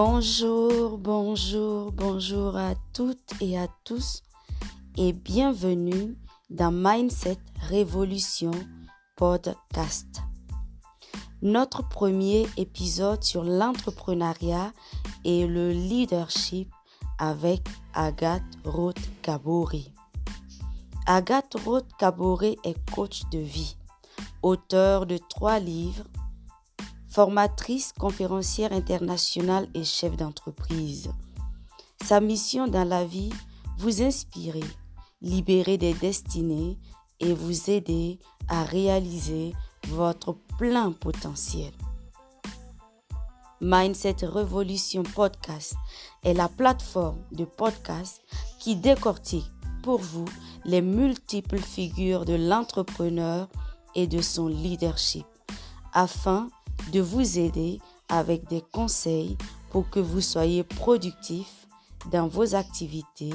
Bonjour, bonjour, bonjour à toutes et à tous et bienvenue dans Mindset Révolution Podcast. Notre premier épisode sur l'entrepreneuriat et le leadership avec Agathe Roth-Kabouri. Agathe Roth-Kabouri est coach de vie, auteur de trois livres formatrice, conférencière internationale et chef d'entreprise. Sa mission dans la vie, vous inspirer, libérer des destinées et vous aider à réaliser votre plein potentiel. Mindset Revolution Podcast est la plateforme de podcast qui décortique pour vous les multiples figures de l'entrepreneur et de son leadership afin de vous aider avec des conseils pour que vous soyez productif dans vos activités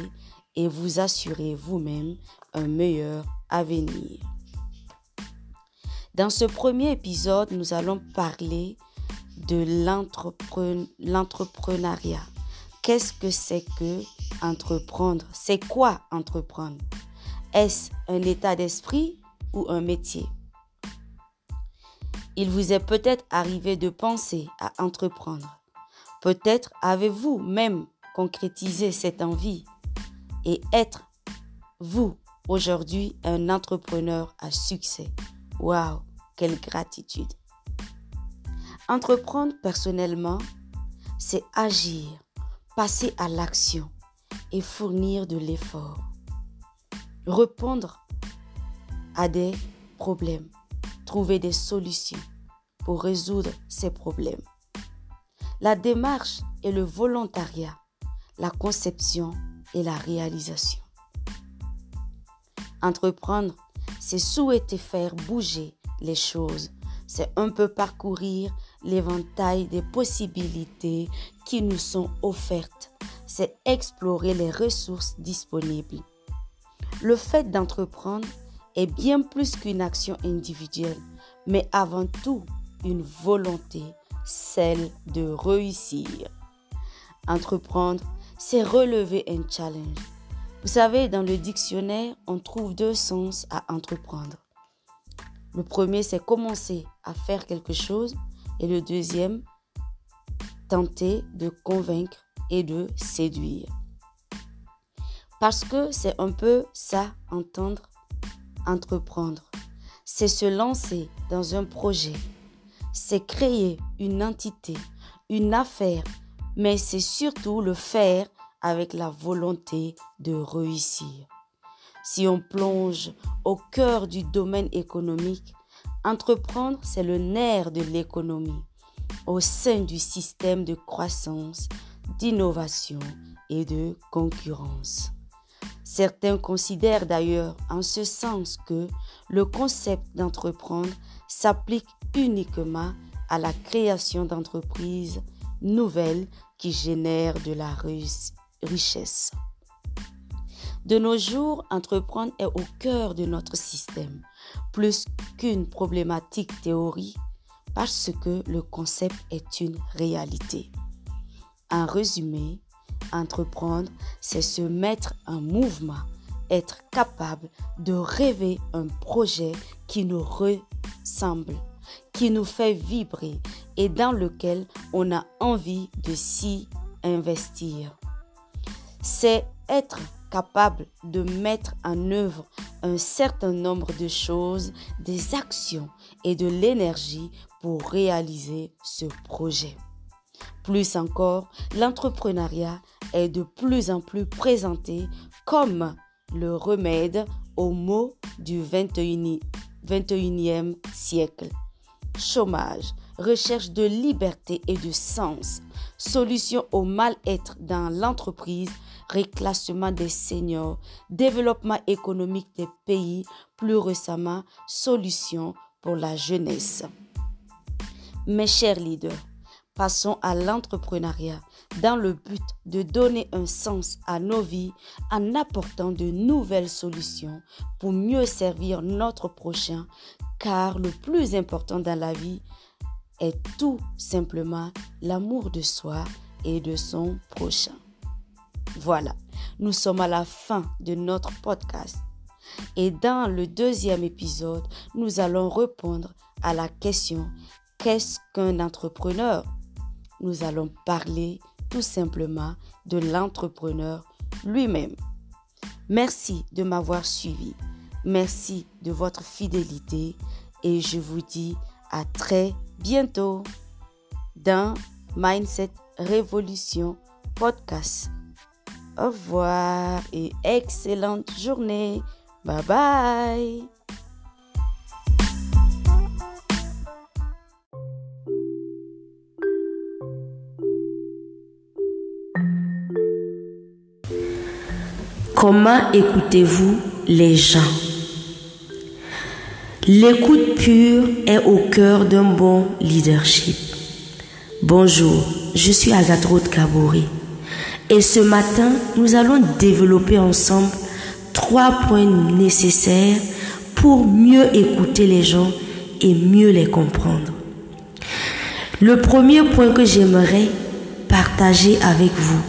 et vous assurez vous-même un meilleur avenir. Dans ce premier épisode, nous allons parler de l'entrepreneuriat. Qu'est-ce que c'est que entreprendre? C'est quoi entreprendre? Est-ce un état d'esprit ou un métier? Il vous est peut-être arrivé de penser à entreprendre. Peut-être avez-vous même concrétisé cette envie et être, vous, aujourd'hui, un entrepreneur à succès. Waouh, quelle gratitude. Entreprendre personnellement, c'est agir, passer à l'action et fournir de l'effort. Répondre à des problèmes trouver des solutions pour résoudre ces problèmes. La démarche est le volontariat, la conception et la réalisation. Entreprendre, c'est souhaiter faire bouger les choses. C'est un peu parcourir l'éventail des possibilités qui nous sont offertes. C'est explorer les ressources disponibles. Le fait d'entreprendre est bien plus qu'une action individuelle, mais avant tout une volonté, celle de réussir. Entreprendre, c'est relever un challenge. Vous savez, dans le dictionnaire, on trouve deux sens à entreprendre. Le premier, c'est commencer à faire quelque chose et le deuxième, tenter de convaincre et de séduire. Parce que c'est un peu ça, entendre entreprendre. C'est se lancer dans un projet. C'est créer une entité, une affaire, mais c'est surtout le faire avec la volonté de réussir. Si on plonge au cœur du domaine économique, entreprendre, c'est le nerf de l'économie au sein du système de croissance, d'innovation et de concurrence. Certains considèrent d'ailleurs en ce sens que le concept d'entreprendre s'applique uniquement à la création d'entreprises nouvelles qui génèrent de la richesse. De nos jours, entreprendre est au cœur de notre système, plus qu'une problématique théorie, parce que le concept est une réalité. En résumé, Entreprendre, c'est se mettre en mouvement, être capable de rêver un projet qui nous ressemble, qui nous fait vibrer et dans lequel on a envie de s'y investir. C'est être capable de mettre en œuvre un certain nombre de choses, des actions et de l'énergie pour réaliser ce projet. Plus encore, l'entrepreneuriat est de plus en plus présenté comme le remède aux maux du 21e, 21e siècle. Chômage, recherche de liberté et de sens, solution au mal-être dans l'entreprise, réclassement des seniors, développement économique des pays, plus récemment, solution pour la jeunesse. Mes chers leaders, Passons à l'entrepreneuriat dans le but de donner un sens à nos vies en apportant de nouvelles solutions pour mieux servir notre prochain, car le plus important dans la vie est tout simplement l'amour de soi et de son prochain. Voilà, nous sommes à la fin de notre podcast. Et dans le deuxième épisode, nous allons répondre à la question qu'est-ce qu'un entrepreneur? Nous allons parler tout simplement de l'entrepreneur lui-même. Merci de m'avoir suivi. Merci de votre fidélité et je vous dis à très bientôt dans Mindset Révolution Podcast. Au revoir et excellente journée. Bye bye. Comment écoutez-vous les gens? L'écoute pure est au cœur d'un bon leadership. Bonjour, je suis Agathe Kabori et ce matin, nous allons développer ensemble trois points nécessaires pour mieux écouter les gens et mieux les comprendre. Le premier point que j'aimerais partager avec vous,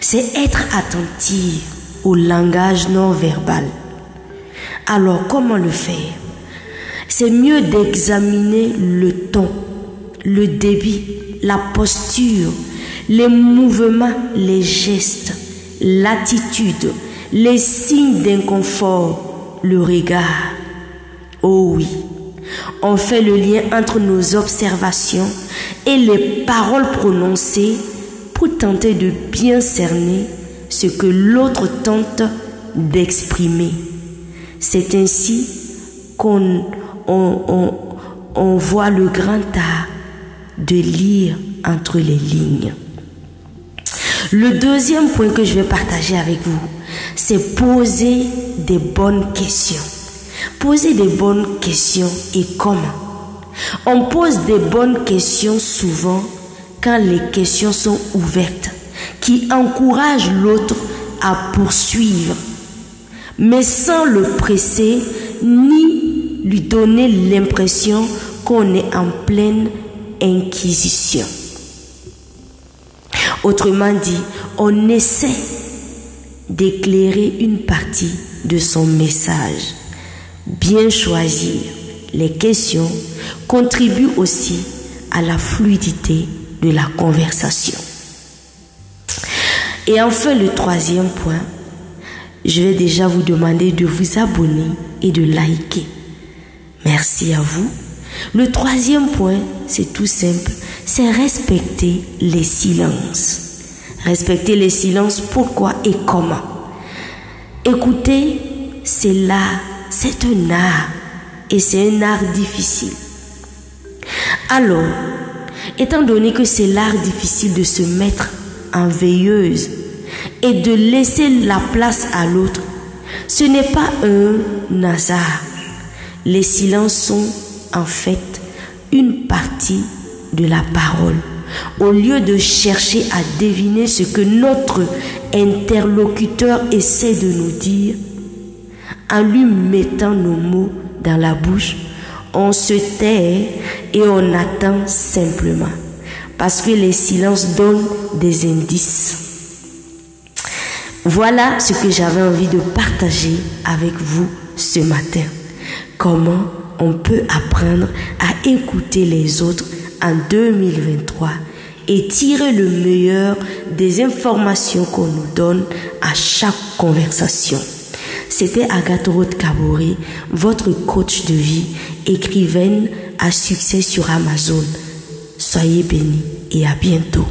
c'est être attentif au langage non verbal. Alors, comment le faire? C'est mieux d'examiner le ton, le débit, la posture, les mouvements, les gestes, l'attitude, les signes d'inconfort, le regard. Oh oui, on fait le lien entre nos observations et les paroles prononcées pour tenter de bien cerner ce que l'autre d'exprimer. C'est ainsi qu'on on, voit le grand art de lire entre les lignes. Le deuxième point que je vais partager avec vous, c'est poser des bonnes questions. Poser des bonnes questions et comment? On pose des bonnes questions souvent quand les questions sont ouvertes qui encourage l'autre à poursuivre, mais sans le presser ni lui donner l'impression qu'on est en pleine inquisition. Autrement dit, on essaie d'éclairer une partie de son message. Bien choisir les questions contribue aussi à la fluidité de la conversation. Et enfin, le troisième point, je vais déjà vous demander de vous abonner et de liker. Merci à vous. Le troisième point, c'est tout simple, c'est respecter les silences. Respecter les silences, pourquoi et comment? Écoutez, c'est là, c'est un art et c'est un art difficile. Alors, étant donné que c'est l'art difficile de se mettre en veilleuse et de laisser la place à l'autre, ce n'est pas un hasard. Les silences sont en fait une partie de la parole. Au lieu de chercher à deviner ce que notre interlocuteur essaie de nous dire, en lui mettant nos mots dans la bouche, on se tait et on attend simplement parce que les silences donnent des indices. Voilà ce que j'avais envie de partager avec vous ce matin. Comment on peut apprendre à écouter les autres en 2023 et tirer le meilleur des informations qu'on nous donne à chaque conversation. C'était Agathe Roth Kabori, votre coach de vie, écrivaine à succès sur Amazon. Soyez bénis et à bientôt.